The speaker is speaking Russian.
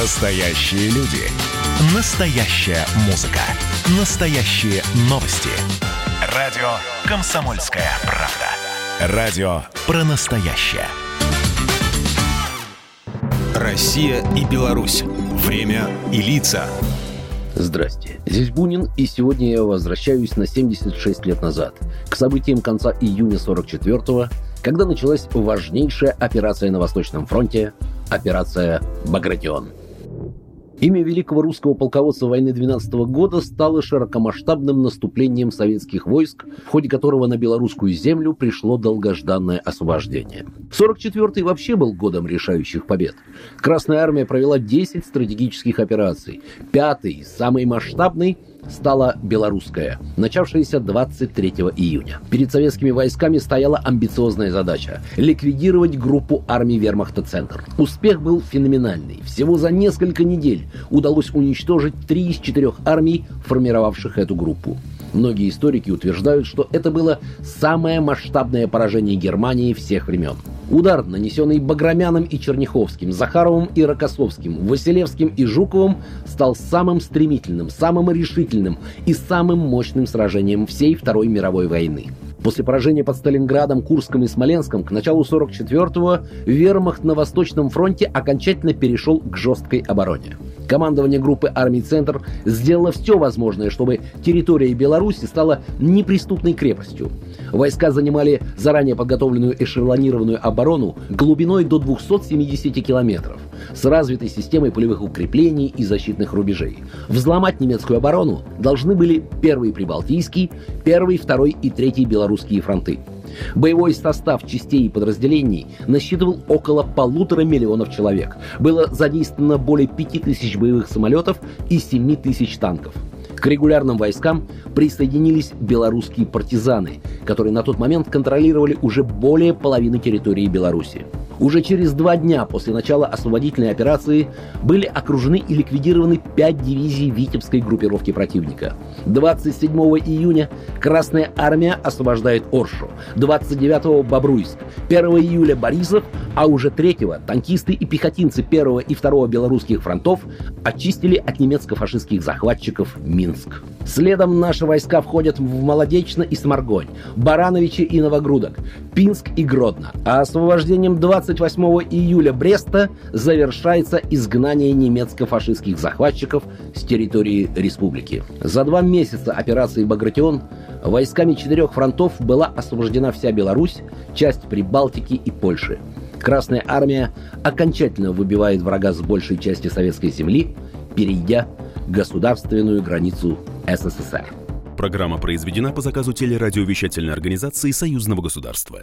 Настоящие люди. Настоящая музыка. Настоящие новости. Радио «Комсомольская правда». Радио про настоящее. Россия и Беларусь. Время и лица. Здрасте, здесь Бунин, и сегодня я возвращаюсь на 76 лет назад, к событиям конца июня 44-го, когда началась важнейшая операция на Восточном фронте – операция «Багратион». Имя великого русского полководца войны 12 года стало широкомасштабным наступлением советских войск, в ходе которого на белорусскую землю пришло долгожданное освобождение. 44-й вообще был годом решающих побед. Красная армия провела 10 стратегических операций. Пятый, самый масштабный, стала белорусская, начавшаяся 23 июня. Перед советскими войсками стояла амбициозная задача – ликвидировать группу армий вермахта «Центр». Успех был феноменальный. Всего за несколько недель удалось уничтожить три из четырех армий, формировавших эту группу. Многие историки утверждают, что это было самое масштабное поражение Германии всех времен. Удар, нанесенный Баграмяном и Черняховским, Захаровым и Рокоссовским, Василевским и Жуковым, стал самым стремительным, самым решительным и самым мощным сражением всей Второй мировой войны. После поражения под Сталинградом, Курском и Смоленском к началу 44-го вермахт на Восточном фронте окончательно перешел к жесткой обороне. Командование группы армий «Центр» сделало все возможное, чтобы территория Беларуси стала неприступной крепостью. Войска занимали заранее подготовленную эшелонированную оборону глубиной до 270 километров с развитой системой полевых укреплений и защитных рубежей. Взломать немецкую оборону должны были первый Прибалтийский, первый, второй и третий белорусские фронты. Боевой состав частей и подразделений насчитывал около полутора миллионов человек. Было задействовано более пяти тысяч боевых самолетов и семи тысяч танков. К регулярным войскам присоединились белорусские партизаны, которые на тот момент контролировали уже более половины территории Беларуси. Уже через два дня после начала освободительной операции были окружены и ликвидированы пять дивизий Витебской группировки противника. 27 июня Красная Армия освобождает Оршу, 29 Бобруйск, 1 июля Борисов, а уже 3 танкисты и пехотинцы 1 и 2 белорусских фронтов очистили от немецко-фашистских захватчиков Минск. Следом наши войска входят в Молодечно и Сморгонь, Барановичи и Новогрудок, Пинск и Гродно. А освобождением 28 июля Бреста завершается изгнание немецко-фашистских захватчиков с территории республики. За два месяца операции «Багратион» войсками четырех фронтов была освобождена вся Беларусь, часть Прибалтики и Польши. Красная армия окончательно выбивает врага с большей части советской земли, перейдя государственную границу СССР. Программа произведена по заказу телерадиовещательной организации Союзного государства.